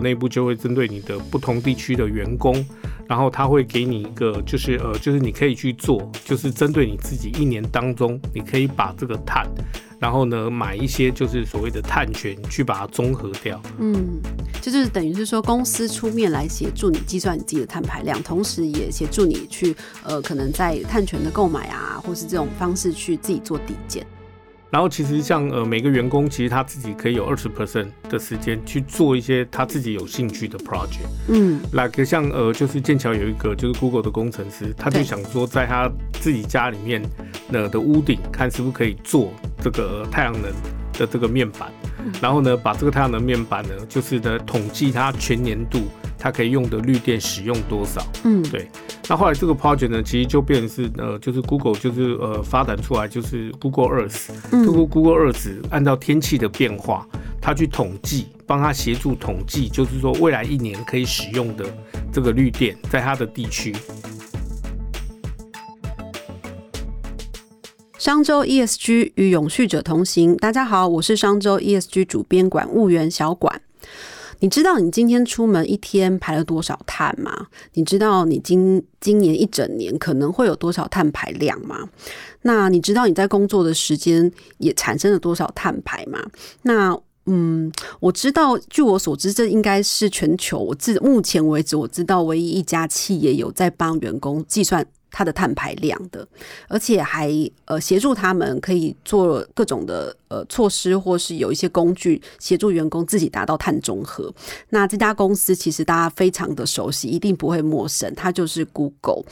内部就会针对你的不同地区的员工，然后他会给你一个，就是呃，就是你可以去做，就是针对你自己一年当中，你可以把这个碳，然后呢买一些就是所谓的碳权去把它综合掉。嗯，就是等于是说公司出面来协助你计算你自己的碳排量，同时也协助你去呃可能在碳权的购买啊，或是这种方式去自己做抵减。然后其实像呃每个员工，其实他自己可以有二十 percent 的时间去做一些他自己有兴趣的 project。嗯，那个像呃就是剑桥有一个就是 Google 的工程师，他就想说在他自己家里面的的屋顶，看是不是可以做这个太阳能的这个面板，然后呢把这个太阳能面板呢，就是呢统计它全年度。它可以用的绿电使用多少？嗯，对。那后来这个 project 呢，其实就变成是呃，就是 Google 就是呃发展出来就是 Google Earth，通过 Google Earth 按照天气的变化，它去统计，帮他协助统计，就是说未来一年可以使用的这个绿电，在它的地区。商周 ESG 与永续者同行，大家好，我是商周 ESG 主编管务员小管。你知道你今天出门一天排了多少碳吗？你知道你今今年一整年可能会有多少碳排量吗？那你知道你在工作的时间也产生了多少碳排吗？那嗯，我知道，据我所知，这应该是全球我自目前为止我知道唯一一家企业有在帮员工计算。它的碳排量的，而且还呃协助他们可以做各种的呃措施，或是有一些工具协助员工自己达到碳中和。那这家公司其实大家非常的熟悉，一定不会陌生，它就是 Google。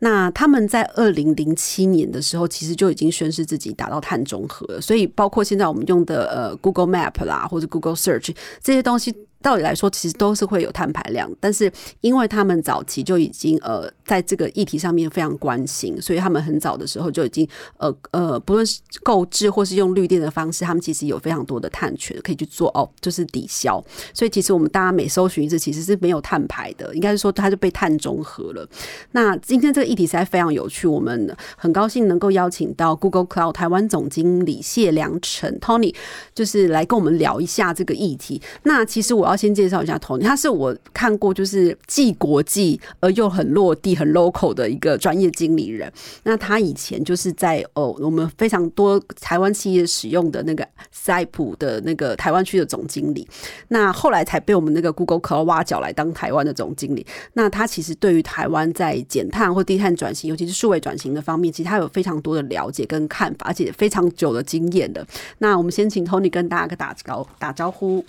那他们在二零零七年的时候，其实就已经宣示自己达到碳中和了。所以包括现在我们用的呃 Google Map 啦，或者 Google Search 这些东西。道理来说，其实都是会有碳排量，但是因为他们早期就已经呃在这个议题上面非常关心，所以他们很早的时候就已经呃呃，不论是购置或是用绿电的方式，他们其实有非常多的碳权可以去做哦，就是抵消。所以其实我们大家每搜寻一次，其实是没有碳排的，应该是说它就被碳中和了。那今天这个议题实在非常有趣，我们很高兴能够邀请到 Google Cloud 台湾总经理谢良辰 Tony，就是来跟我们聊一下这个议题。那其实我要。要先介绍一下 Tony，他是我看过就是既国际而又很落地、很 local 的一个专业经理人。那他以前就是在哦，我们非常多台湾企业使用的那个赛普的那个台湾区的总经理。那后来才被我们那个 Google Cloud 挖角来当台湾的总经理。那他其实对于台湾在减碳或低碳转型，尤其是数位转型的方面，其实他有非常多的了解跟看法，而且非常久的经验的。那我们先请 Tony 跟大家打招打招呼。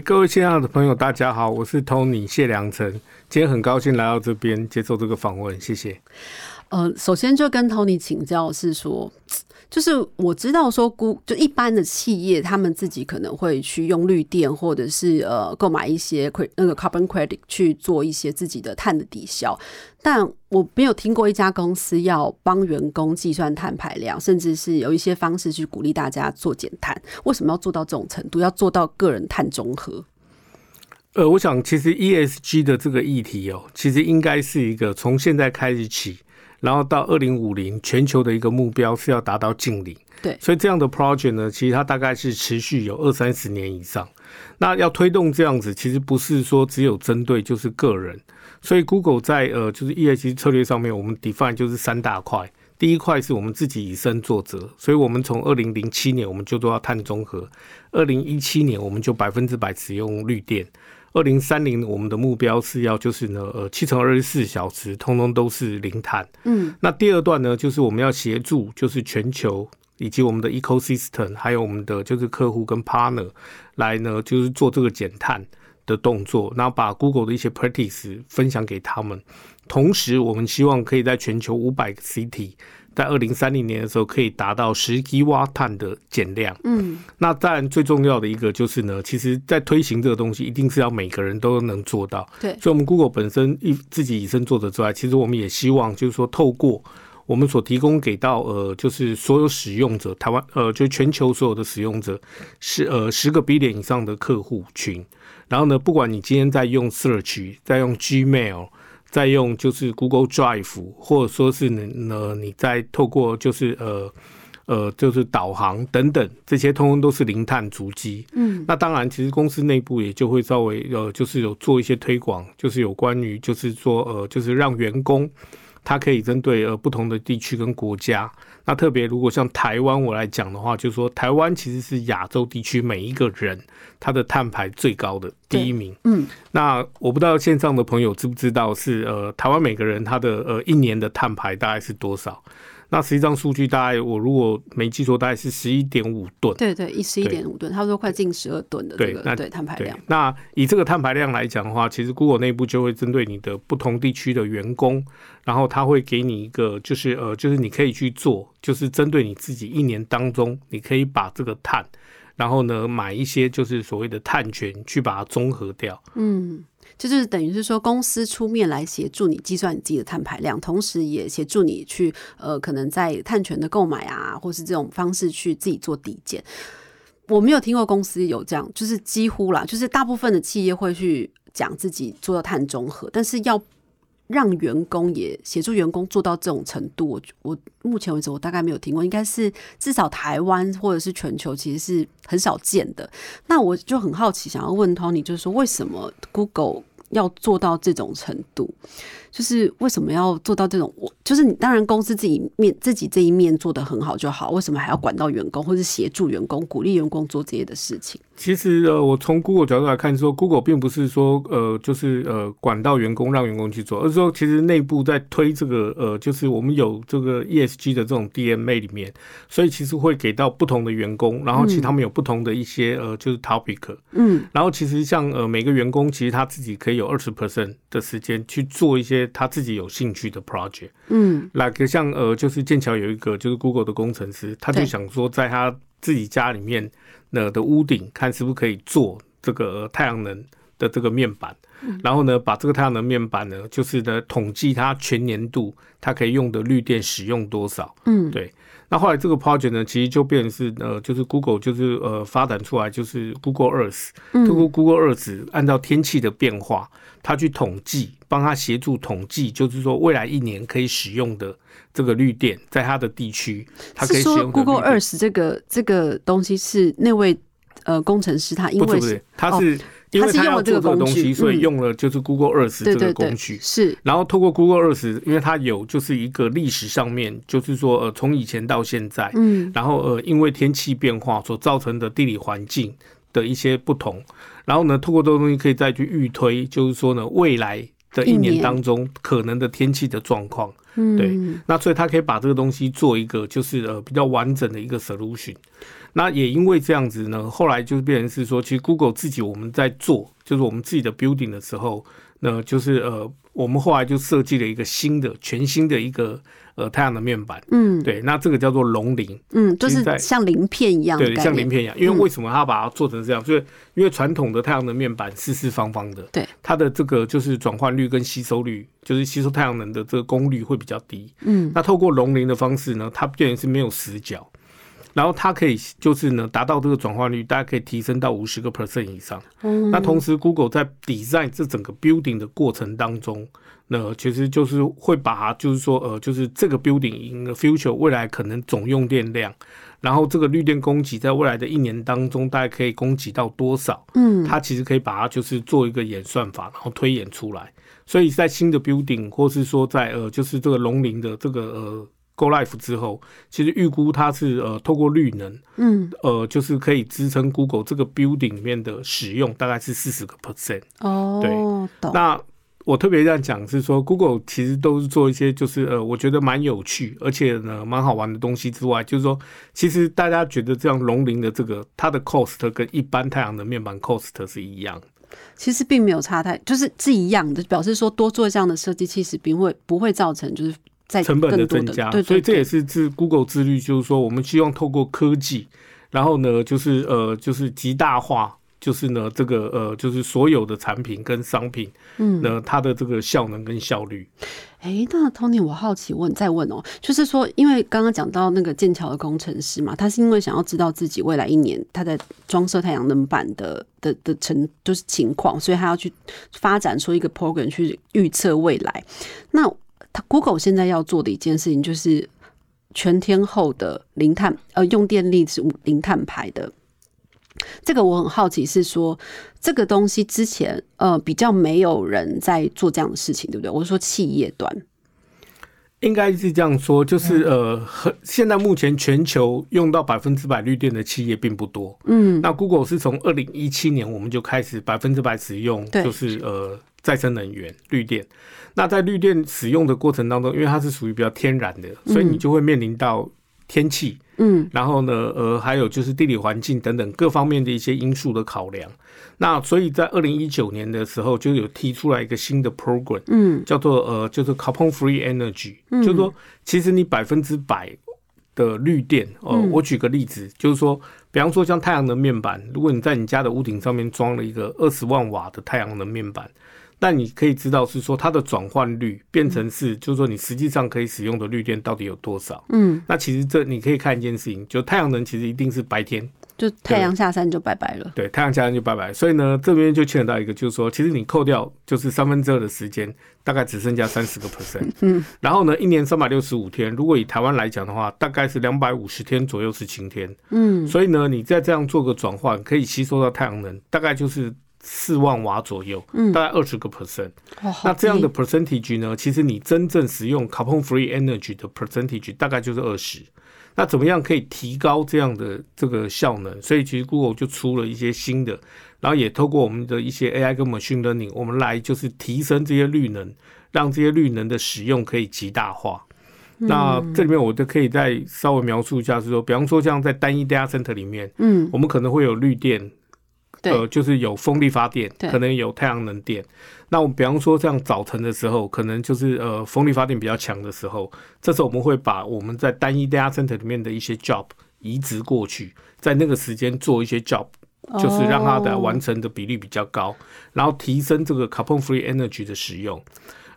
各位亲爱的朋友，大家好，我是 Tony 谢良辰，今天很高兴来到这边接受这个访问，谢谢。呃，首先就跟 Tony 请教是说。就是我知道说，估就一般的企业，他们自己可能会去用绿电，或者是呃购买一些那个 carbon credit 去做一些自己的碳的抵消。但我没有听过一家公司要帮员工计算碳排量，甚至是有一些方式去鼓励大家做减碳。为什么要做到这种程度？要做到个人碳中和？呃，我想其实 ESG 的这个议题哦，其实应该是一个从现在开始起。然后到二零五零，全球的一个目标是要达到净零。对，所以这样的 project 呢，其实它大概是持续有二三十年以上。那要推动这样子，其实不是说只有针对就是个人。所以 Google 在呃就是 ESG 策略上面，我们 define 就是三大块。第一块是我们自己以身作则，所以我们从二零零七年我们就做到碳中和，二零一七年我们就百分之百使用绿电。二零三零，我们的目标是要就是呢，呃，七乘二十四小时，通通都是零碳。嗯，那第二段呢，就是我们要协助，就是全球以及我们的 ecosystem，还有我们的就是客户跟 partner 来呢，就是做这个减碳的动作，然后把 Google 的一些 practice 分享给他们。同时，我们希望可以在全球五百个 city。在二零三零年的时候，可以达到十吉瓦碳的减量。嗯，那当然最重要的一个就是呢，其实，在推行这个东西，一定是要每个人都能做到。对，所以，我们 Google 本身一自己以身作则之外，其实我们也希望，就是说，透过我们所提供给到呃，就是所有使用者，台湾呃，就全球所有的使用者，是呃十个 B 点以上的客户群。然后呢，不管你今天在用 Search，在用 Gmail。在用就是 Google Drive，或者说是呢，你再透过就是呃呃，就是导航等等，这些通通都是零碳足迹。嗯，那当然，其实公司内部也就会稍微呃，就是有做一些推广，就是有关于就是说呃，就是让员工他可以针对呃不同的地区跟国家。那特别如果像台湾我来讲的话，就是说台湾其实是亚洲地区每一个人他的碳排最高的第一名。嗯，那我不知道线上的朋友知不知道是呃台湾每个人他的呃一年的碳排大概是多少？那实际上数据大概我如果没记错，大概是十一点五吨。对对，一十一点五吨，差不多快近十二吨的这个对碳排量。那以这个碳排量来讲的话，其实 Google 内部就会针对你的不同地区的员工，然后他会给你一个，就是呃，就是你可以去做，就是针对你自己一年当中，你可以把这个碳，然后呢买一些就是所谓的碳权去把它综合掉。嗯。就是等于是说，公司出面来协助你计算你自己的碳排量，同时也协助你去呃，可能在碳权的购买啊，或是这种方式去自己做抵减。我没有听过公司有这样，就是几乎啦，就是大部分的企业会去讲自己做到碳中和，但是要。让员工也协助员工做到这种程度，我我目前为止我大概没有听过，应该是至少台湾或者是全球其实是很少见的。那我就很好奇，想要问 Tony，就是说为什么 Google 要做到这种程度？就是为什么要做到这种？我就是你，当然公司自己面自己这一面做得很好就好，为什么还要管到员工，或是协助员工、鼓励员工做这些的事情？其实呃，我从 Google 角度来看，说 Google 并不是说呃，就是呃管到员工让员工去做，而是说其实内部在推这个呃，就是我们有这个 ESG 的这种 DMA 里面，所以其实会给到不同的员工，然后其实他们有不同的一些呃，就是 topic，嗯，然后其实像呃每个员工其实他自己可以有二十 percent 的时间去做一些。他自己有兴趣的 project，嗯，那个像呃，就是剑桥有一个就是 Google 的工程师，他就想说，在他自己家里面那的屋顶，看是不是可以做这个太阳能的这个面板，然后呢，把这个太阳能面板呢，就是呢统计它全年度它可以用的绿电使用多少，嗯，对。那后来这个 project 呢，其实就变成是呃，就是 Google 就是呃发展出来就是 Google Earth，通过 Google Earth 按照天气的变化，它去统计，帮他协助统计，就是说未来一年可以使用的这个绿电，在它的地区，它可以使用 Google Earth 这个这个东西是那位呃工程师他因为是他是。因为他要做这个东西，所以用了就是 Google Earth 这个工具。是，然后透过 Google Earth，因为它有就是一个历史上面，就是说呃从以前到现在，嗯，然后呃因为天气变化所造成的地理环境的一些不同，然后呢透过这个东西可以再去预推，就是说呢未来的一年当中可能的天气的状况，嗯，对，那所以他可以把这个东西做一个就是呃比较完整的一个 solution。那也因为这样子呢，后来就是变成是说，其实 Google 自己我们在做，就是我们自己的 building 的时候，那就是呃，我们后来就设计了一个新的、全新的一个呃太阳能面板。嗯，对，那这个叫做龙鳞。嗯，就是像鳞片一样。对，像鳞片一样。因为为什么它把它做成这样？就是因为传统的太阳能面板四四方方的，对，它的这个就是转换率跟吸收率，就是吸收太阳能的这个功率会比较低。嗯，那透过龙鳞的方式呢，它变成是没有死角。然后它可以就是呢达到这个转化率，大家可以提升到五十个 percent 以上。那同时，Google 在 design 这整个 building 的过程当中，那其实就是会把它就是说呃，就是这个 building in the future 未来可能总用电量，然后这个绿电供给在未来的一年当中大概可以供给到多少？嗯，它其实可以把它就是做一个演算法，然后推演出来。所以在新的 building 或是说在呃就是这个龙鳞的这个呃。Go Life 之后，其实预估它是呃透过绿能，嗯，呃就是可以支撑 Google 这个 building 里面的使用，大概是四十个 percent。哦，对，那我特别这样讲是说，Google 其实都是做一些就是呃我觉得蛮有趣，而且呢蛮好玩的东西之外，就是说其实大家觉得这样龙鳞的这个它的 cost 跟一般太阳能面板 cost 是一样，其实并没有差太，就是是一样的，表示说多做这样的设计，其实并会不会造成就是。成本的增加，所以这也是自 Google 自律，就是说我们希望透过科技，然后呢，就是呃，就是极大化，就是呢，这个呃，就是所有的产品跟商品，嗯，那它的这个效能跟效率。哎，那 Tony，我好奇问，再问哦，就是说，因为刚刚讲到那个剑桥的工程师嘛，他是因为想要知道自己未来一年他在装设太阳能板的的的成就是情况，所以他要去发展出一个 program 去预测未来。那他 Google 现在要做的一件事情就是全天候的零碳，呃，用电力是零碳排的。这个我很好奇，是说这个东西之前呃比较没有人在做这样的事情，对不对？我是说企业端。应该是这样说，就是呃，现在目前全球用到百分之百绿电的企业并不多。嗯，那 Google 是从二零一七年我们就开始百分之百使用，就是呃再生能源绿电。那在绿电使用的过程当中，因为它是属于比较天然的，所以你就会面临到天气，嗯，然后呢，呃，还有就是地理环境等等各方面的一些因素的考量。那所以在二零一九年的时候，就有提出来一个新的 program，嗯，叫做呃，就是 carbon free energy，就是说，其实你百分之百的绿电，哦，我举个例子，就是说，比方说像太阳能面板，如果你在你家的屋顶上面装了一个二十万瓦的太阳能面板，那你可以知道是说它的转换率变成是，就是说你实际上可以使用的绿电到底有多少？嗯，那其实这你可以看一件事情，就太阳能其实一定是白天。就太阳下山就拜拜了。对，太阳下山就拜拜。所以呢，这边就牵扯到一个，就是说，其实你扣掉就是三分之二的时间，大概只剩下三十个 percent。嗯。然后呢，一年三百六十五天，如果以台湾来讲的话，大概是两百五十天左右是晴天。嗯。所以呢，你再这样做个转换，可以吸收到太阳能，大概就是四万瓦左右。嗯。大概二十个 percent。那这样的 percentage 呢，其实你真正使用 carbon free energy 的 percentage 大概就是二十。那怎么样可以提高这样的这个效能？所以其实 Google 就出了一些新的，然后也透过我们的一些 AI 跟 Machine Learning，我们来就是提升这些绿能，让这些绿能的使用可以极大化。那这里面我就可以再稍微描述一下，是说，比方说像在单一 Data Center 里面，嗯，我们可能会有绿电。呃，就是有风力发电，可能有太阳能电。那我们比方说，像早晨的时候，可能就是呃风力发电比较强的时候，这时候我们会把我们在单一 data center 里面的一些 job 移植过去，在那个时间做一些 job，就是让它的完成的比例比较高，然后提升这个 carbon free energy 的使用。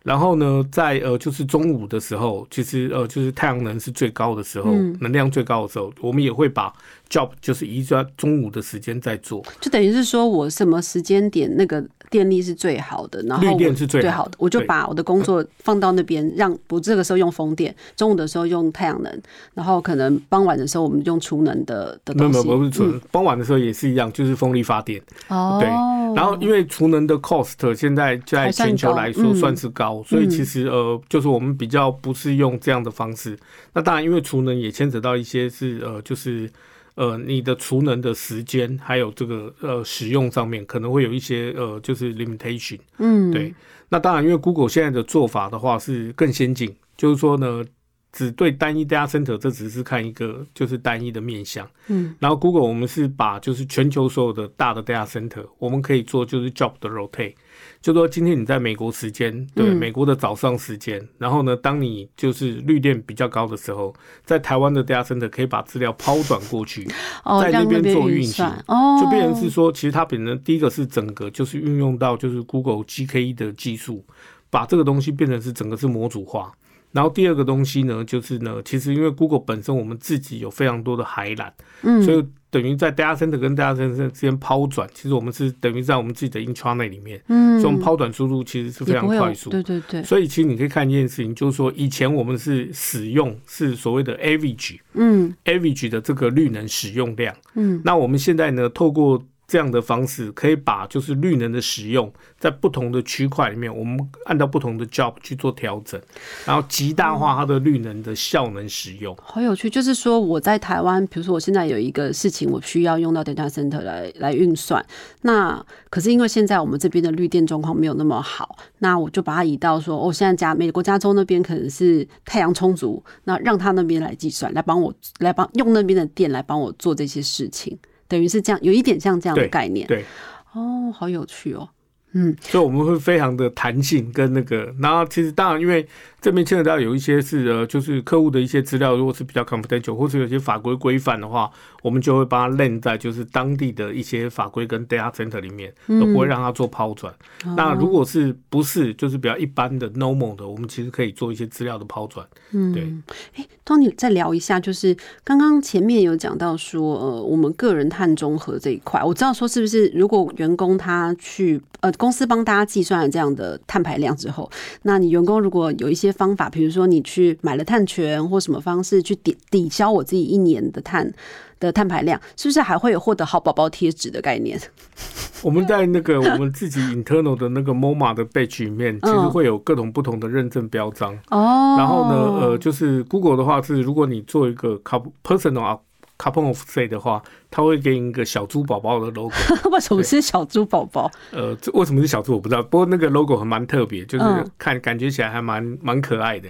然后呢，在呃，就是中午的时候，其实呃，就是太阳能是最高的时候，能量最高的时候，我们也会把 job 就是移在中午的时间在做，就等于是说我什么时间点那个。电力是最好的，然后绿电是最好的，我就把我的工作放到那边，让不这个时候用风电，中午的时候用太阳能，然后可能傍晚的时候我们用储能的的东西。没有，不是储能，傍晚的时候也是一样，就是风力发电。哦，对。然后因为储能的 cost 现在在全球来说算是高，所以其实呃，就是我们比较不是用这样的方式。那当然，因为储能也牵扯到一些是呃，就是。呃，你的储能的时间还有这个呃使用上面可能会有一些呃就是 limitation，嗯，对。那当然，因为 Google 现在的做法的话是更先进，就是说呢，只对单一 data center，这只是看一个就是单一的面向，嗯。然后 Google 我们是把就是全球所有的大的 data center，我们可以做就是 job 的 rotate。就说今天你在美国时间，对美国的早上时间，然后呢，当你就是绿电比较高的时候，在台湾的 data center 可以把资料抛转过去，在那边做运行，就变成是说，其实它本身第一个是整个就是运用到就是 Google GKE 的技术，把这个东西变成是整个是模组化。然后第二个东西呢，就是呢，其实因为 Google 本身我们自己有非常多的海缆，嗯，所以等于在 data center 跟 data center 之间抛转，其实我们是等于在我们自己的 intranet 里面，嗯，这种抛转速度其实是非常快速，对对对。所以其实你可以看一件事情，就是说以前我们是使用是所谓的 average，嗯，average 的这个绿能使用量，嗯，那我们现在呢，透过这样的方式可以把就是绿能的使用在不同的区块里面，我们按照不同的 job 去做调整，然后极大化它的绿能的效能使用。好有趣，就是说我在台湾，比如说我现在有一个事情，我需要用到 data center 来来运算。那可是因为现在我们这边的绿电状况没有那么好，那我就把它移到说，哦，现在加美国加州那边可能是太阳充足，那让他那边来计算，来帮我来帮用那边的电来帮我做这些事情。等于是这样，有一点像这样的概念。对，哦，好有趣哦。嗯，所以我们会非常的弹性跟那个，然后其实当然因为。这边牵扯到有一些是呃，就是客户的一些资料，如果是比较 confidential，或者有些法规规范的话，我们就会把它链在就是当地的一些法规跟 data center 里面，都不会让它做抛转。那如果是不是就是比较一般的 normal 的，我们其实可以做一些资料的抛转。嗯，对。哎，Tony 再聊一下，就是刚刚前面有讲到说，呃，我们个人碳中和这一块，我知道说是不是如果员工他去呃公司帮大家计算了这样的碳排量之后，那你员工如果有一些方法，比如说你去买了碳权或什么方式去抵抵消我自己一年的碳的碳排量，是不是还会有获得好宝宝贴纸的概念？我们在那个我们自己 internal 的那个 MoMA 的 badge 里面，其实会有各种不同的认证标章。哦，然后呢，呃，就是 Google 的话是，如果你做一个 personal carbon offset 的话，它会给你一个小猪宝宝的 logo。为什么是小猪宝宝？呃，这为什么是小猪我不知道，不过那个 logo 还蛮特别，就是看感觉起来还蛮蛮可爱的。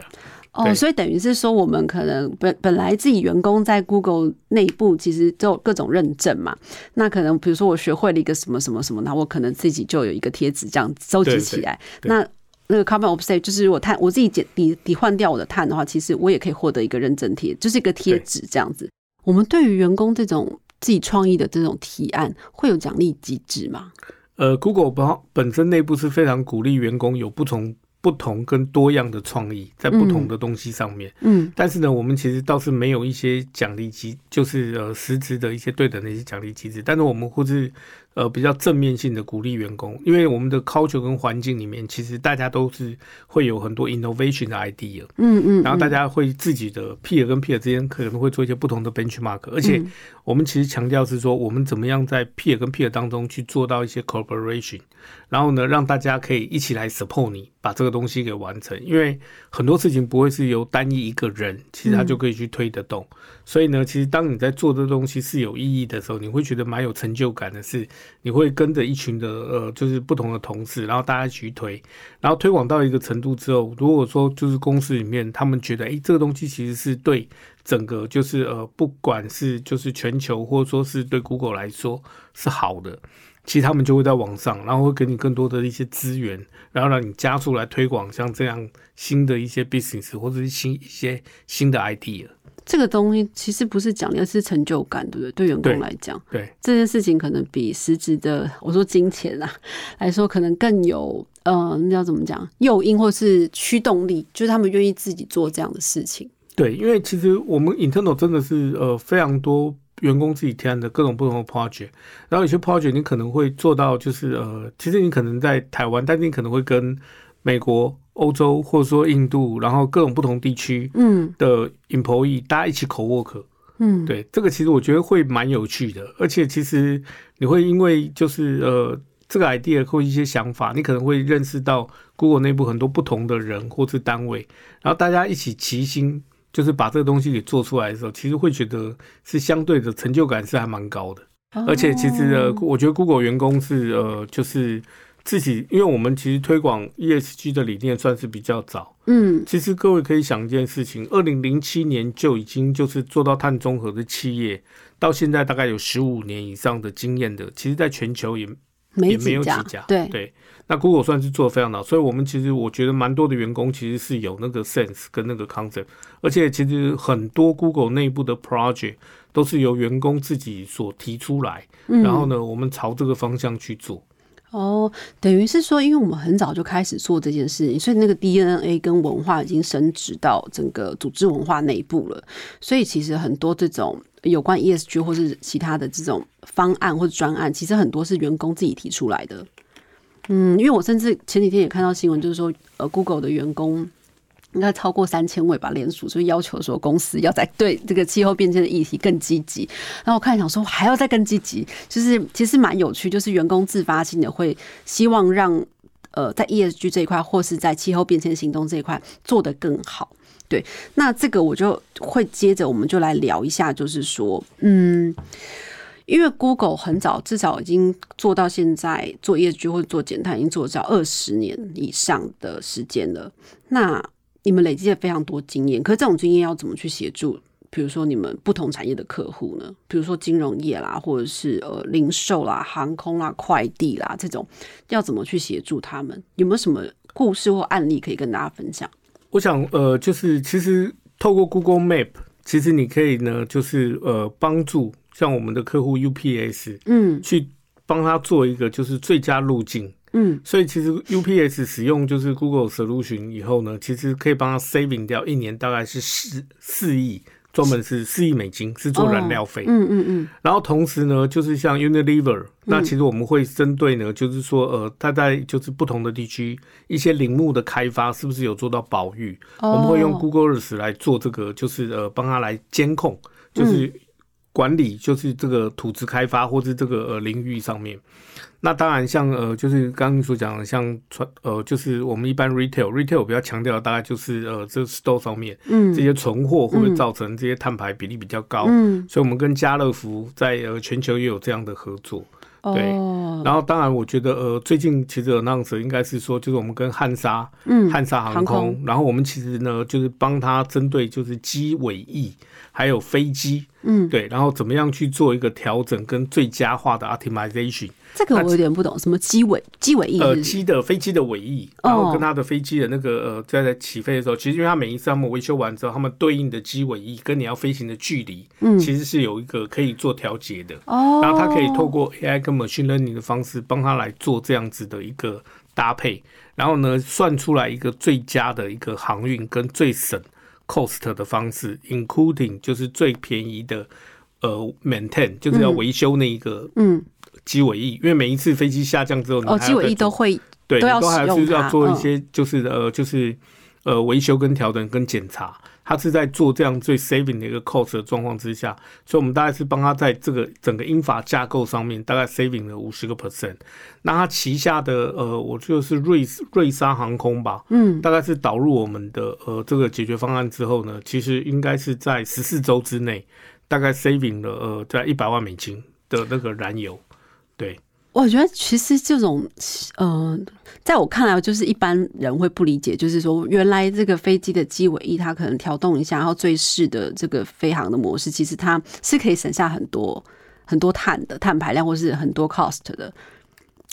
哦，所以等于是说，我们可能本本来自己员工在 Google 内部其实都有各种认证嘛。那可能比如说我学会了一个什么什么什么，那我可能自己就有一个贴纸这样收集起来。那那个 Carbon Offset 就是我碳我自己减抵抵换掉我的碳的话，其实我也可以获得一个认证贴，就是一个贴纸这样子。我们对于员工这种自己创意的这种提案，会有奖励机制吗？呃，Google 本本身内部是非常鼓励员工有不同。不同跟多样的创意在不同的东西上面，嗯，但是呢，我们其实倒是没有一些奖励机，就是呃实质的一些对等的一些奖励机制，但是我们或是。呃，比较正面性的鼓励员工，因为我们的 culture 跟环境里面，其实大家都是会有很多 innovation 的 idea，嗯嗯，然后大家会自己的 peer 跟 peer 之间可能会做一些不同的 benchmark，而且我们其实强调是说，我们怎么样在 peer 跟 peer 当中去做到一些 cooperation，然后呢，让大家可以一起来 support 你把这个东西给完成，因为很多事情不会是由单一一个人，其实他就可以去推得动，所以呢，其实当你在做这东西是有意义的时候，你会觉得蛮有成就感的，是。你会跟着一群的呃，就是不同的同事，然后大家一起推，然后推广到一个程度之后，如果说就是公司里面他们觉得，哎，这个东西其实是对整个就是呃，不管是就是全球或者说是对 Google 来说是好的，其实他们就会在网上，然后会给你更多的一些资源，然后让你加速来推广像这样新的一些 business 或者是新一些新的 idea。这个东西其实不是奖励，是成就感，对不对？对员工来讲，对这件事情可能比实质的我说金钱啊来说，可能更有呃，那要怎么讲？诱因或是驱动力，就是他们愿意自己做这样的事情。对，因为其实我们 internal 真的是呃非常多员工自己提案的各种不同的 project，然后有些 project 你可能会做到就是呃，其实你可能在台湾，但是你可能会跟美国。欧洲或者说印度，然后各种不同地区的 employee，大家一起 co work，嗯，对，这个其实我觉得会蛮有趣的，而且其实你会因为就是呃这个 idea 或一些想法，你可能会认识到 Google 内部很多不同的人或是单位，然后大家一起齐心，就是把这个东西给做出来的时候，其实会觉得是相对的成就感是还蛮高的，而且其实呃，我觉得 Google 员工是呃就是。自己，因为我们其实推广 ESG 的理念算是比较早，嗯，其实各位可以想一件事情，二零零七年就已经就是做到碳中和的企业，到现在大概有十五年以上的经验的，其实在全球也也没有几家，对。对。那 Google 算是做的非常好，所以我们其实我觉得蛮多的员工其实是有那个 sense 跟那个 concept，而且其实很多 Google 内部的 project 都是由员工自己所提出来，然后呢，我们朝这个方向去做。哦，等于是说，因为我们很早就开始做这件事情，所以那个 DNA 跟文化已经升值到整个组织文化内部了。所以其实很多这种有关 ESG 或是其他的这种方案或者专案，其实很多是员工自己提出来的。嗯，因为我甚至前几天也看到新闻，就是说，呃，Google 的员工。应该超过三千位吧，联署所以要求说公司要在对这个气候变迁的议题更积极。然后我看想说还要再更积极，就是其实蛮有趣，就是员工自发性的会希望让呃在 ESG 这一块或是在气候变迁行动这一块做得更好。对，那这个我就会接着我们就来聊一下，就是说，嗯，因为 Google 很早至少已经做到现在做 ESG 或者做减碳已经做到二十年以上的时间了，那。你们累积了非常多经验，可是这种经验要怎么去协助？比如说你们不同产业的客户呢？比如说金融业啦，或者是呃零售啦、航空啦、快递啦这种，要怎么去协助他们？有没有什么故事或案例可以跟大家分享？我想，呃，就是其实透过 Google Map，其实你可以呢，就是呃帮助像我们的客户 UPS，嗯，去帮他做一个就是最佳路径。嗯，所以其实 UPS 使用就是 Google Solution 以后呢，其实可以帮他 saving 掉一年大概是四四亿专门是四亿美金是做燃料费。嗯嗯嗯，然后同时呢，就是像 Unilever，那其实我们会针对呢，就是说呃，它在就是不同的地区一些林木的开发是不是有做到保育，我们会用 Google Earth 来做这个，就是呃帮他来监控，就是管理，就是这个土质开发或是这个呃领域上面。那当然，像呃，就是刚刚所讲的，像传呃，就是我们一般 retail retail 比较强调，大概就是呃，这 store 上面，嗯，这些存货会不会造成这些碳排比例比较高？嗯，所以我们跟家乐福在呃全球也有这样的合作。对，然后当然，我觉得呃，最近其实 announce 应该是说，就是我们跟汉莎，嗯，汉莎航空，然后我们其实呢，就是帮他针对就是机尾翼还有飞机，嗯，对，然后怎么样去做一个调整跟最佳化的 optimization。这个我有点不懂，什么机尾机尾翼？呃，机的飞机的尾翼，然后跟它的飞机的那个呃，在在起飞的时候，其实因为它每一次他们维修完之后，他们对应的机尾翼跟你要飞行的距离，嗯，其实是有一个可以做调节的。哦，然后它可以透过 AI 跟 machine learning 的方式，帮他来做这样子的一个搭配，然后呢，算出来一个最佳的一个航运跟最省 cost 的方式，including 就是最便宜的呃 maintain，就是要维修那一个嗯。机尾翼，因为每一次飞机下降之后，哦，机尾翼都会对，都还是要做一些，就是呃，就是呃维修跟调整跟检查。他是在做这样最 saving 的一个 cost 的状况之下，所以我们大概是帮他在这个整个英法架构上面大概 saving 了五十个 percent。那他旗下的呃，我就是瑞瑞莎航空吧，嗯，大概是导入我们的呃这个解决方案之后呢，其实应该是在十四周之内，大概 saving 了呃在一百万美金的那个燃油。对，我觉得其实这种，呃，在我看来，就是一般人会不理解，就是说，原来这个飞机的机尾翼它可能调动一下，然后最适的这个飞行的模式，其实它是可以省下很多很多碳的碳排量，或是很多 cost 的。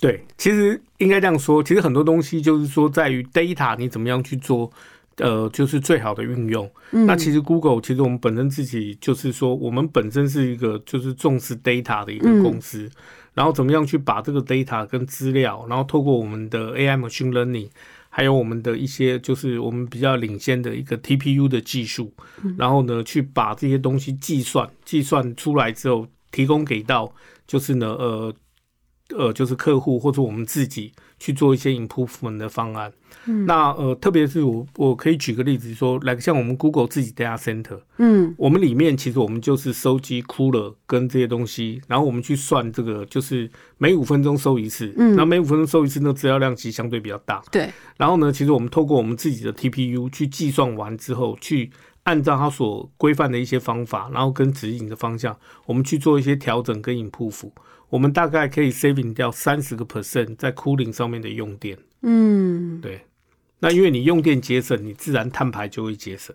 对，其实应该这样说，其实很多东西就是说，在于 data 你怎么样去做，呃，就是最好的运用。那其实 Google 其实我们本身自己就是说，我们本身是一个就是重视 data 的一个公司。然后怎么样去把这个 data 跟资料，然后透过我们的 AI machine learning，还有我们的一些就是我们比较领先的一个 TPU 的技术，然后呢去把这些东西计算计算出来之后，提供给到就是呢呃呃就是客户或者我们自己去做一些 improvement 的方案。嗯那呃，特别是我我可以举个例子说，来像我们 Google 自己 data center，嗯，我们里面其实我们就是收集 cooler 跟这些东西，然后我们去算这个，就是每五分钟收一次，嗯，那每五分钟收一次，那资料量其实相对比较大，对。然后呢，其实我们透过我们自己的 TPU 去计算完之后，去按照它所规范的一些方法，然后跟指引的方向，我们去做一些调整跟 improve，我们大概可以 saving 掉三十个 percent 在 cooling 上面的用电，嗯，对。那因为你用电节省，你自然碳排就会节省。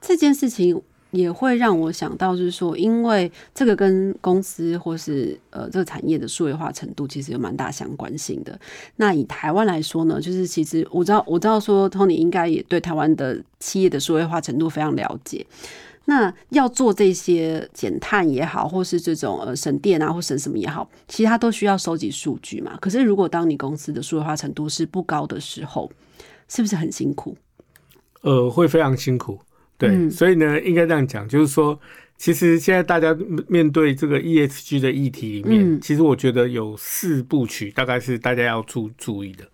这件事情也会让我想到，就是说，因为这个跟公司或是呃这个产业的数位化程度其实有蛮大相关性的。那以台湾来说呢，就是其实我知道，我知道说，Tony 应该也对台湾的企业的数位化程度非常了解。那要做这些减碳也好，或是这种呃省电啊，或省什么也好，其实它都需要收集数据嘛。可是如果当你公司的数字化程度是不高的时候，是不是很辛苦？呃，会非常辛苦。对，所以呢，应该这样讲，就是说，其实现在大家面对这个 ESG 的议题里面，其实我觉得有四部曲，大概是大家要注注意的。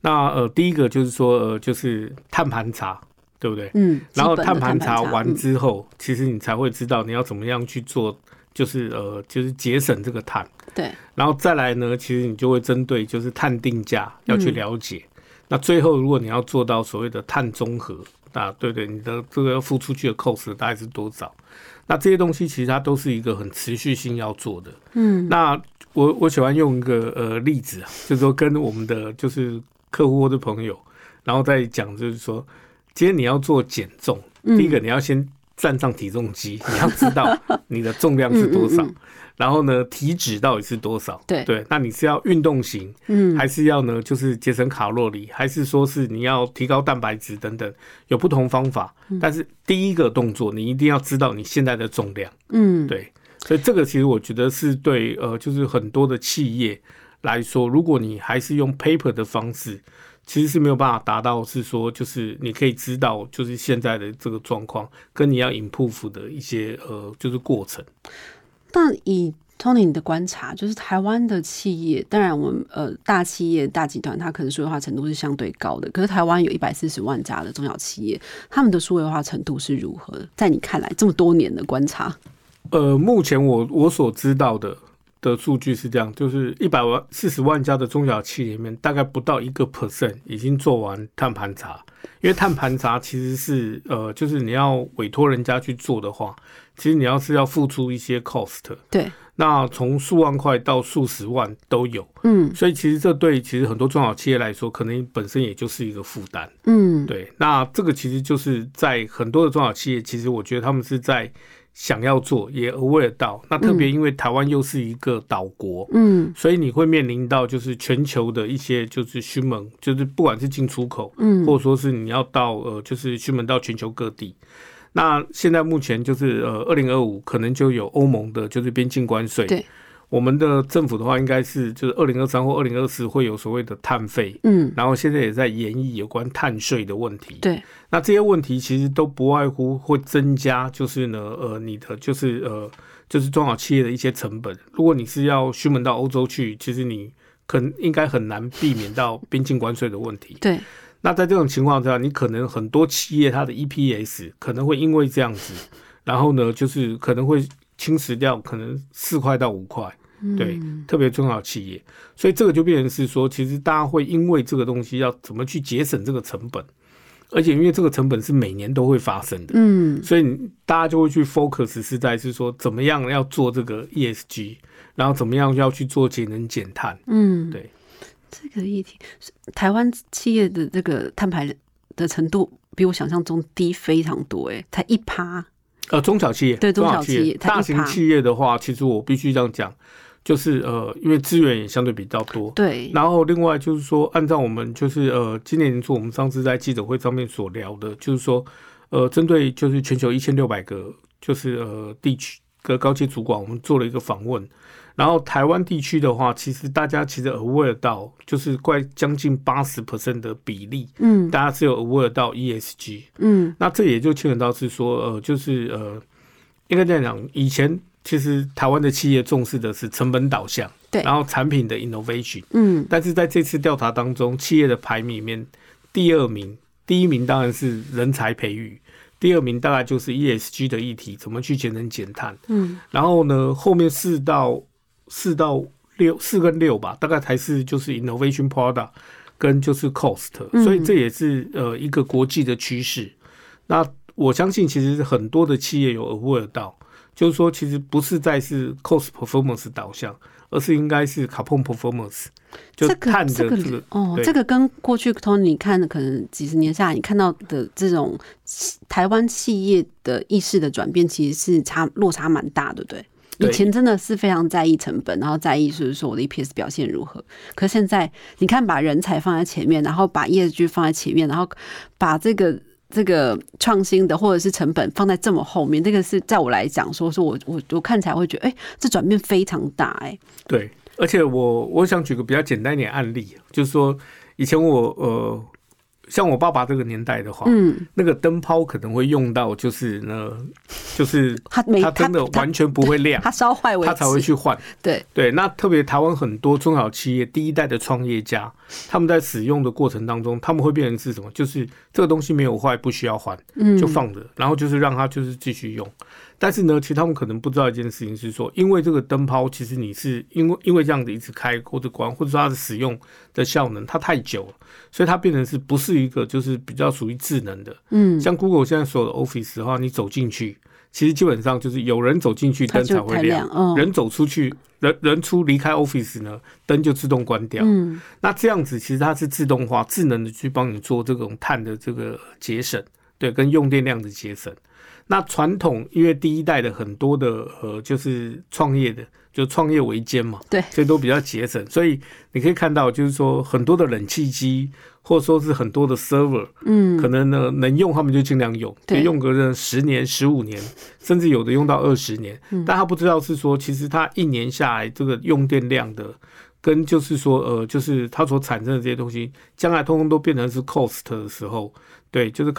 那呃，第一个就是说，呃，就是碳盘查，对不对？嗯。然后碳盘查完之后，其实你才会知道你要怎么样去做，就是呃，就是节省这个碳。对。然后再来呢，其实你就会针对就是碳定价要去了解。那最后，如果你要做到所谓的碳中和，啊，对对，你的这个要付出去的 cost 大概是多少？那这些东西其实它都是一个很持续性要做的。嗯，那我我喜欢用一个呃例子啊，就是说跟我们的就是客户或者朋友，然后再讲，就是说，今天你要做减重，第一个你要先站上体重机，你要知道 你的重量是多少。然后呢，体脂到底是多少？对对，那你是要运动型，嗯，还是要呢，就是节省卡路里，还是说是你要提高蛋白质等等，有不同方法。但是第一个动作，你一定要知道你现在的重量，嗯，对。所以这个其实我觉得是对，呃，就是很多的企业来说，如果你还是用 paper 的方式。其实是没有办法达到，是说就是你可以知道，就是现在的这个状况跟你要 improve 的一些呃，就是过程。那以 Tony 你的观察，就是台湾的企业，当然我们呃大企业大集团，它可能数位化程度是相对高的。可是台湾有一百四十万家的中小企业，他们的数位化程度是如何？在你看来，这么多年的观察，呃，目前我我所知道的。的数据是这样，就是一百万四十万家的中小企里面，大概不到一个 percent 已经做完碳盘查。因为碳盘查其实是呃，就是你要委托人家去做的话，其实你要是要付出一些 cost。对。那从数万块到数十万都有。嗯。所以其实这对其实很多中小企业来说，可能本身也就是一个负担。嗯。对。那这个其实就是在很多的中小企业，其实我觉得他们是在。想要做也 aware 到，那特别因为台湾又是一个岛国，嗯，所以你会面临到就是全球的一些就是驱门，就是不管是进出口，嗯，或者说是你要到呃就是驱门到全球各地。那现在目前就是呃二零二五可能就有欧盟的就是边境关税，对。我们的政府的话，应该是就是二零二三或二零二四会有所谓的碳费，嗯，然后现在也在研议有关碳税的问题，对。那这些问题其实都不外乎会增加，就是呢，呃，你的就是呃，就是中小企业的一些成本。如果你是要出门到欧洲去，其实你可能应该很难避免到边境关税的问题，对。那在这种情况下，你可能很多企业它的 EPS 可能会因为这样子，然后呢，就是可能会侵蚀掉可能四块到五块。对，特别中小企业，所以这个就变成是说，其实大家会因为这个东西要怎么去节省这个成本，而且因为这个成本是每年都会发生的，嗯，所以大家就会去 focus 是在是说怎么样要做这个 ESG，然后怎么样要去做节能减碳，嗯，对，这个议题，台湾企业的这个碳排的程度比我想象中低非常多，哎，才一趴，呃，中小企业，对中小企业，大型企业的话，其实我必须这样讲。就是呃，因为资源也相对比较多，对。然后另外就是说，按照我们就是呃，今年年初我们上次在记者会上面所聊的，就是说，呃，针对就是全球一千六百个就是呃地区的高阶主管，我们做了一个访问。然后台湾地区的话，其实大家其实 aware 到，就是快将近八十 percent 的比例，嗯，大家是有 aware 到 ESG，嗯，那这也就牵扯到是说，呃，就是呃，应该这样讲，以前。其实台湾的企业重视的是成本导向，对，然后产品的 innovation，嗯，但是在这次调查当中，企业的排名里面，第二名，第一名当然是人才培育，第二名大概就是 ESG 的议题，怎么去节能减碳，嗯，然后呢，后面四到四到六四跟六吧，大概才是就是 innovation product 跟就是 cost，所以这也是呃一个国际的趋势。那我相信其实很多的企业有 aware 到。就是说，其实不是在是 cost performance 导向，而是应该是 carbon performance，就碳的这个哦，这个跟过去 Tony 看的可能几十年下来，你看到的这种台湾企业的意识的转变，其实是差落差蛮大的，对。以前真的是非常在意成本，然后在意就是说我的 EPS 表现如何。可现在你看，把人才放在前面，然后把业绩放在前面，然后把这个。这个创新的或者是成本放在这么后面，这个是在我来讲，说说我我我看起来会觉得，哎，这转变非常大，哎。对，而且我我想举个比较简单一点案例，就是说以前我呃。像我爸爸这个年代的话，嗯，那个灯泡可能会用到，就是呢，就是他他真的完全不会亮，他烧坏为他才会去换。对对，那特别台湾很多中小企业第一代的创业家，他们在使用的过程当中，他们会变成是什么？就是这个东西没有坏，不需要换，嗯，就放着，然后就是让它就是继续用。但是呢，其实他们可能不知道一件事情是说，因为这个灯泡，其实你是因为因为这样子一直开或者关，或者说它的使用的效能它太久了，所以它变成是不是一个就是比较属于智能的。嗯，像 Google 现在所有的 Office 的话，你走进去，其实基本上就是有人走进去灯才会亮，人走出去，人人出离开 Office 呢，灯就自动关掉。嗯，那这样子其实它是自动化、智能的去帮你做这种碳的这个节省，对，跟用电量的节省。那传统因为第一代的很多的呃，就是创业的，就创业维艰嘛，对，所以都比较节省。所以你可以看到，就是说很多的冷气机，或者说是很多的 server，嗯，可能呢能用他们就尽量用，就用个十年、十五年，甚至有的用到二十年。但他不知道是说，其实他一年下来这个用电量的跟就是说呃，就是它所产生的这些东西，将来通通都变成是 cost 的时候，对，就是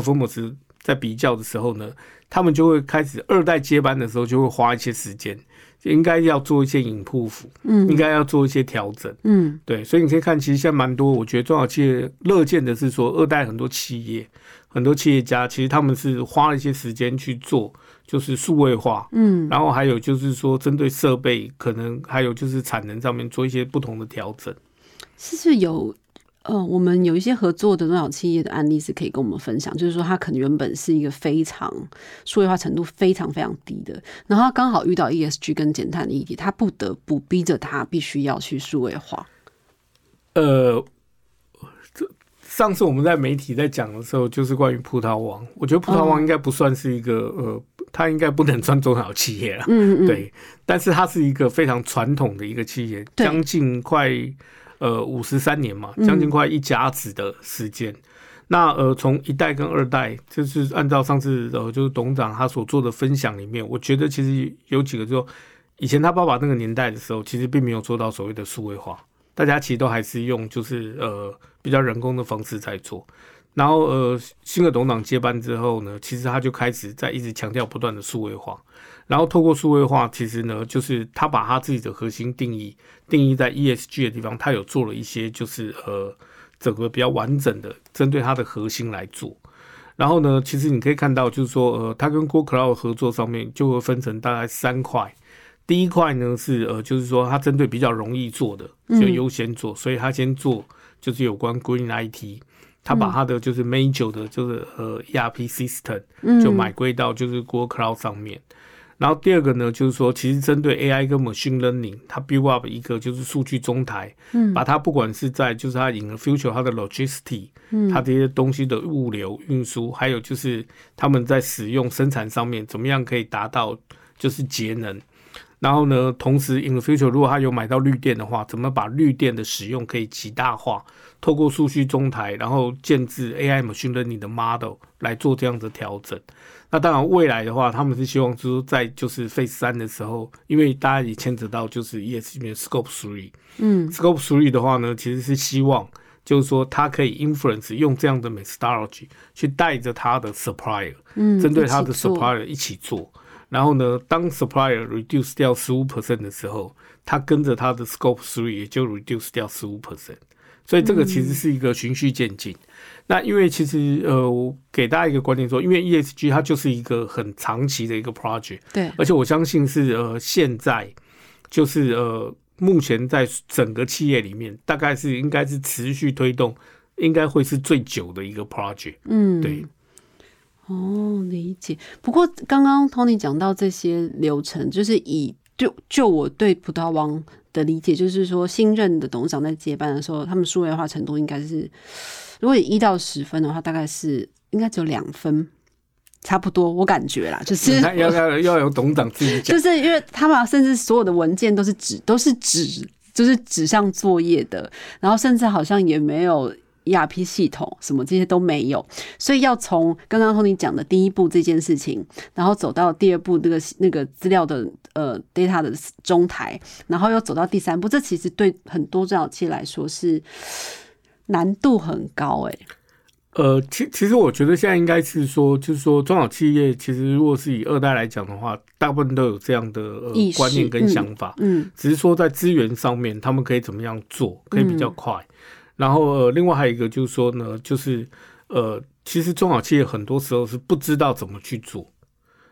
performance 在比较的时候呢，他们就会开始二代接班的时候就会花一些时间。应该要做一些引铺服，嗯，应该要做一些调整，嗯，对，所以你可以看，其实现在蛮多，我觉得中小企业乐见的是说，二代很多企业，很多企业家，其实他们是花了一些时间去做，就是数位化，嗯，然后还有就是说，针对设备，可能还有就是产能上面做一些不同的调整，是不是有？呃，我们有一些合作的中小企业的案例是可以跟我们分享，就是说他可能原本是一个非常数位化程度非常非常低的，然后刚好遇到 ESG 跟减碳的议题，他不得不逼着他必须要去数位化。呃，这上次我们在媒体在讲的时候，就是关于葡萄王，我觉得葡萄王应该不算是一个呃，他应该不能算中小企业了，嗯嗯，对，但是它是一个非常传统的一个企业，将近快。呃，五十三年嘛，将近快一甲子的时间。那呃，从一代跟二代，就是按照上次呃，就是董事长他所做的分享里面，我觉得其实有几个，就以前他爸爸那个年代的时候，其实并没有做到所谓的数位化，大家其实都还是用就是呃比较人工的方式在做。然后呃，新的董事长接班之后呢，其实他就开始在一直强调不断的数位化。然后透过数位化，其实呢，就是他把他自己的核心定义定义在 ESG 的地方，他有做了一些，就是呃，整个比较完整的针对他的核心来做。然后呢，其实你可以看到，就是说，呃，他跟 Google Cloud 合作上面就会分成大概三块。第一块呢是呃，就是说他针对比较容易做的，就优先做，所以他先做就是有关 Green IT，他把他的就是 Major 的，就是呃 ERP System 就买归到就是 Google Cloud 上面。然后第二个呢，就是说，其实针对 AI 跟 Machine Learning，它 build up 一个就是数据中台，嗯，把它不管是在就是它 in the future 它的 logistic，嗯，它这些东西的物流运输，还有就是他们在使用生产上面怎么样可以达到就是节能。然后呢，同时 in the future 如果它有买到绿电的话，怎么把绿电的使用可以极大化？透过数据中台，然后建制 AI Machine Learning 的 model 来做这样的调整。那当然，未来的话，他们是希望就是在就是 Phase 三的时候，因为大家也牵扯到就是 ES 里面 Scope Three，嗯，Scope Three 的话呢，其实是希望就是说它可以 influence 用这样的 methodology 去带着它的 supplier，嗯，针对它的 supplier 一起做，然后呢，当 supplier reduce 掉十五 percent 的时候，它跟着它的 Scope Three 也就 reduce 掉十五 percent，所以这个其实是一个循序渐进。那因为其实呃，我给大家一个观念说，因为 ESG 它就是一个很长期的一个 project，对，而且我相信是呃，现在就是呃，目前在整个企业里面，大概是应该是持续推动，应该会是最久的一个 project，嗯，对。哦，理解。不过刚刚 Tony 讲到这些流程，就是以就就我对葡萄王的理解，就是说新任的董事长在接班的时候，他们数位化程度应该是。如果一到十分的话，大概是应该只有两分，差不多。我感觉啦，就是 要要要有董事长自己讲，就是因为他们甚至所有的文件都是纸，都是纸，就是纸上作业的，然后甚至好像也没有 ERP 系统，什么这些都没有。所以要从刚刚和你讲的第一步这件事情，然后走到第二步那个那个资料的呃 data 的中台，然后又走到第三步，这其实对很多中小企业来说是。难度很高哎，呃，其其实我觉得现在应该是说，就是说中小企业其实如果是以二代来讲的话，大部分都有这样的呃观念跟想法，嗯，只是说在资源上面他们可以怎么样做，可以比较快。然后呃，另外还有一个就是说呢，就是呃，其实中小企业很多时候是不知道怎么去做。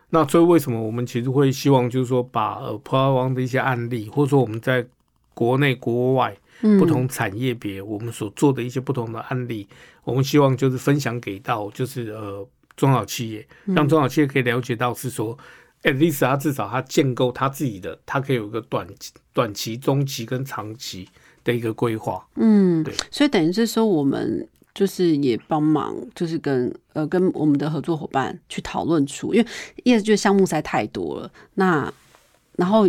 那所以为什么我们其实会希望就是说把呃葡萄王的一些案例，或者说我们在国内国外。不同产业别，我们所做的一些不同的案例，我们希望就是分享给到，就是呃中小企业，让中小企业可以了解到是说，at least 它至少它建构它自己的，它可以有一个短短期、中期跟长期的一个规划。嗯，对，所以等于是说，我们就是也帮忙，就是跟呃跟我们的合作伙伴去讨论出，因为 ESG 项目实在太多了，那然后。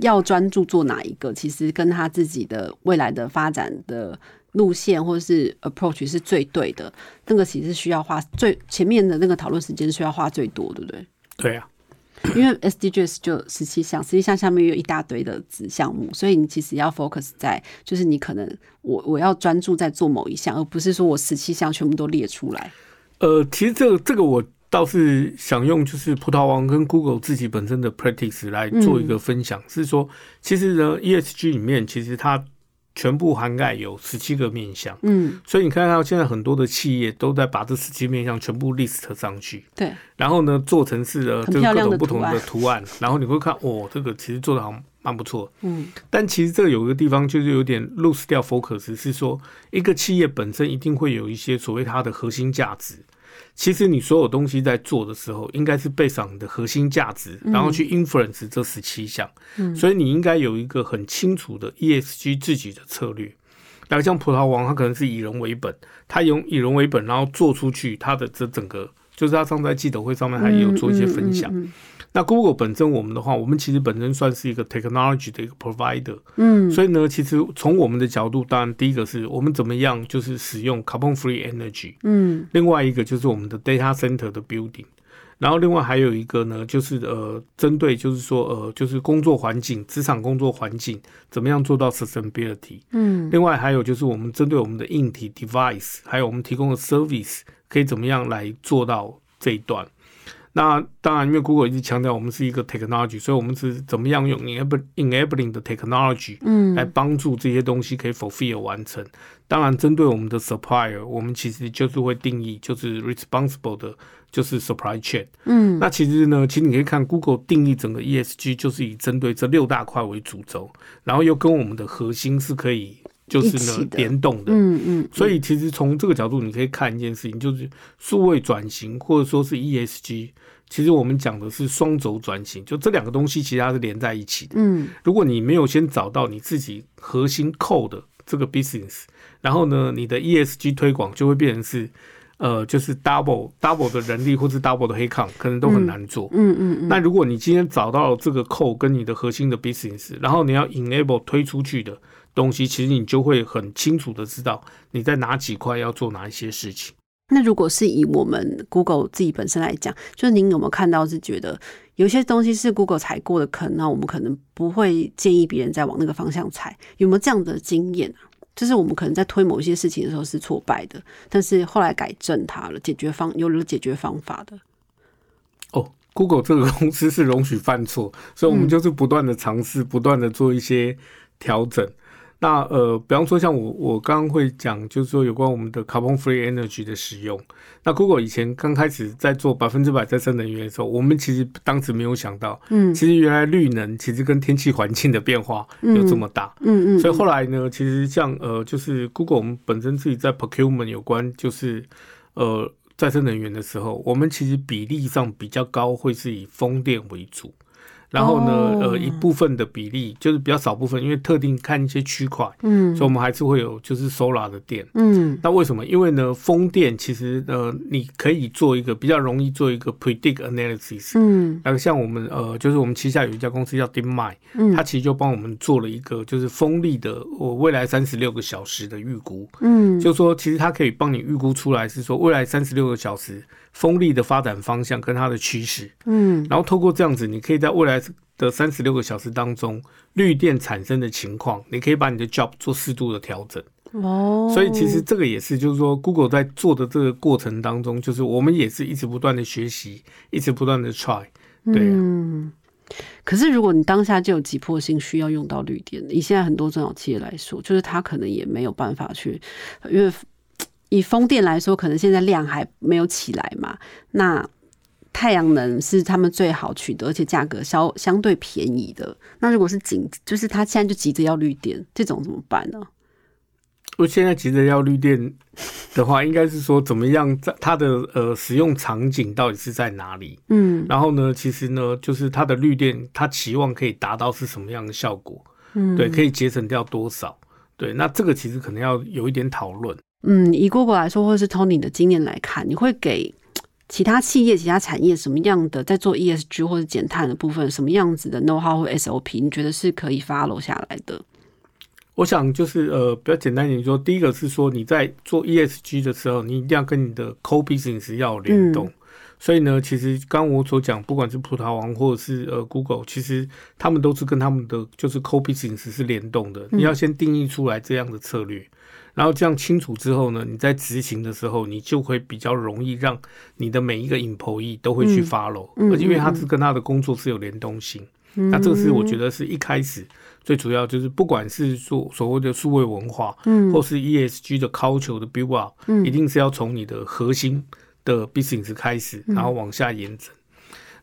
要专注做哪一个，其实跟他自己的未来的发展的路线或者是 approach 是最对的。那个其实需要花最前面的那个讨论时间需要花最多，对不对？对啊。因为 SDGs 就十七项，十七项下面有一大堆的子项目，所以你其实要 focus 在，就是你可能我我要专注在做某一项，而不是说我十七项全部都列出来。呃，其实这个这个我倒是想用就是葡萄王跟 Google 自己本身的 practice 来做一个分享，是说其实呢 ESG 里面其实它。全部涵盖有十七个面向，嗯，所以你看到现在很多的企业都在把这十七面向全部 list 上去，对，然后呢做成是的很各种不同的图案，然后你会看，哦，这个其实做的好像蛮不错，嗯，但其实这个有一个地方就是有点 lose 掉 focus，是说一个企业本身一定会有一些所谓它的核心价值。其实你所有东西在做的时候，应该是背上你的核心价值，然后去 influence 这十七项。嗯所以你应该有一个很清楚的 ESG 自己的策略。那像葡萄王，他可能是以人为本，他用以人为本，然后做出去他的这整个，就是他上次在记者会上面，它也有做一些分享。嗯那 Google 本身我们的话，我们其实本身算是一个 technology 的一个 provider，嗯。所以呢，其实从我们的角度，当然第一个是我们怎么样就是使用 carbon free energy，嗯。另外一个就是我们的 data center 的 building，然后另外还有一个呢，就是呃，针对就是说呃，就是工作环境、职场工作环境怎么样做到 sustainability。嗯。另外还有就是我们针对我们的硬体 device，还有我们提供的 service，可以怎么样来做到这一段。那当然，因为 Google 一直强调我们是一个 technology，所以我们是怎么样用 enable enabling 的 technology 嗯来帮助这些东西可以 fulfill 完成。当然，针对我们的 supplier，我们其实就是会定义就是 responsible 的，就是 supply chain。嗯那其实呢，其实你可以看 Google 定义整个 ESG，就是以针对这六大块为主轴，然后又跟我们的核心是可以就是呢联动的。嗯嗯，所以其实从这个角度，你可以看一件事情，就是数位转型或者说是 ESG，其实我们讲的是双轴转型，就这两个东西其实它是连在一起的。嗯如果你没有先找到你自己核心扣的这个 business，然后呢，你的 ESG 推广就会变成是呃，就是 double double 的人力或是 double 的黑抗，可能都很难做。嗯嗯嗯，那如果你今天找到了这个扣跟你的核心的 business，然后你要 enable 推出去的东西，其实你就会很清楚的知道你在哪几块要做哪一些事情。那如果是以我们 Google 自己本身来讲，就是您有没有看到是觉得有些东西是 Google 踩过的坑，那我们可能不会建议别人再往那个方向踩，有没有这样的经验啊？就是我们可能在推某一些事情的时候是挫败的，但是后来改正它了，解决方有了解决方法的。哦，Google 这个公司是容许犯错，所以我们嗯就是不断的尝试，不断的做一些调整。那呃，比方说像我我刚刚会讲，就是说有关我们的 carbon free energy 的使用。那 Google 以前刚开始在做百分之百再生能源的时候，我们其实当时没有想到，嗯其实原来绿能其实跟天气环境的变化有这么大。嗯嗯，所以后来呢，其实像呃，就是 Google 我们本身自己在 procurement 有关就是呃再生能源的时候，我们其实比例上比较高，会是以风电为主。然后呢，哦。呃，一部分的比例就是比较少部分，因为特定看一些区块，嗯。所以我们还是会有就是 solar 的电。嗯。那为什么？因为呢，风电其实呃，你可以做一个比较容易做一个 predict analysis。嗯。那个像我们呃，就是我们旗下有一家公司叫 DeepMind，嗯。它其实就帮我们做了一个就是风力的我未来三十六个小时的预估，嗯，就说其实它可以帮你预估出来是说未来三十六个小时风力的发展方向跟它的趋势，嗯。然后透过这样子，你可以在未来的三十六个小时当中，绿电产生的情况，你可以把你的 job 做适度的调整。哦，所以其实这个也是，就是说 Google 在做的这个过程当中，就是我们也是一直不断的学习，一直不断的 try。对啊嗯。可是，如果你当下就有急迫性需要用到绿电，以现在很多中小企业来说，就是它可能也没有办法去，因为以风电来说，可能现在量还没有起来嘛。那太阳能是他们最好取得，而且价格相相对便宜的。那如果是紧，就是他现在就急着要绿电，这种怎么办呢？我现在急着要绿电的话，应该是说怎么样在它的呃使用场景到底是在哪里？嗯然后呢，其实呢，就是它的绿电，它期望可以达到是什么样的效果？嗯，对，可以节省掉多少？对，那这个其实可能要有一点讨论。嗯，以 Google 来说，或者是 Tony 的经验来看，你会给其他企业、其他产业什么样的在做 ESG 或者减碳的部分，什么样子的 know how 或 SOP，你觉得是可以 follow 下来的？我想就是呃，比较简单一点说，第一个是说你在做 ESG 的时候，你一定要跟你的 core business 要有联动。所以呢，其实刚我所讲，不管是葡萄王或者是呃 Google，其实他们都是跟他们的就是 Co Business 是联动的。你要先定义出来这样的策略，然后这样清楚之后呢，你在执行的时候，你就会比较容易让你的每一个 employee 都会去 follow，而且因为他是跟他的工作是有联动性。那这个是我觉得是一开始最主要，就是不管是说所谓的数位文化，嗯，或是 ESG 的 culture 的 build up，嗯，一定是要从你的核心。的 business 开始，然后往下延展。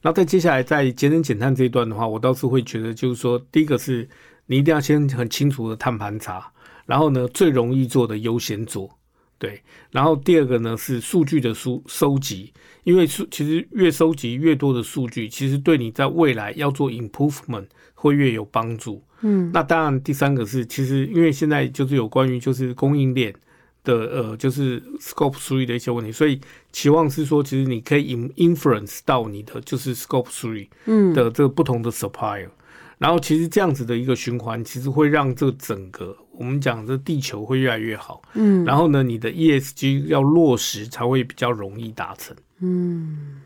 那在接下来在节能减碳这一段的话，我倒是会觉得，就是说，第一个是你一定要先很清楚的碳盘查，然后呢，最容易做的优先做，对。然后第二个呢是数据的收收集，因为数其实越收集越多的数据，其实对你在未来要做 improvement 会越有帮助。嗯。那当然，第三个是其实因为现在就是有关于就是供应链。的呃，就是 scope three 的一些问题，所以期望是说，其实你可以 influence 到你的就是 scope three 的这个不同的 supplier，然后其实这样子的一个循环，其实会让这整个我们讲这地球会越来越好，嗯，然后呢，你的 ESG 要落实才会比较容易达成，嗯。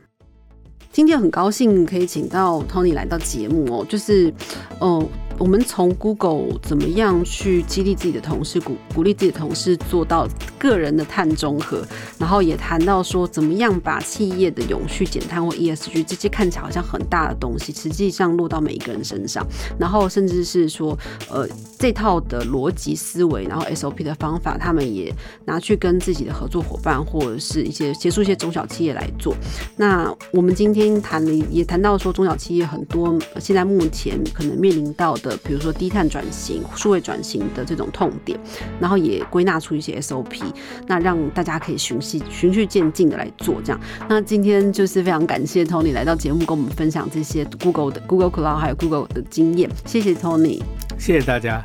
今天很高兴可以请到 Tony 来到节目哦，就是，哦，我们从 Google 怎么样去激励自己的同事，鼓鼓励自己的同事做到个人的碳中和，然后也谈到说怎么样把企业的永续减碳或 ESG 这些看起来好像很大的东西，实际上落到每一个人身上，然后甚至是说，呃，这套的逻辑思维，然后 SOP 的方法，他们也拿去跟自己的合作伙伴或者是一些协助一些中小企业来做。那我们今天。谈了也谈到说，中小企业很多现在目前可能面临到的，比如说低碳转型、数位转型的这种痛点，然后也归纳出一些 SOP，那让大家可以循序循序渐进的来做这样。那今天就是非常感谢 Tony 来到节目，跟我们分享这些 Google 的 Google Cloud 还有 Google 的经验。谢谢 Tony，谢谢大家，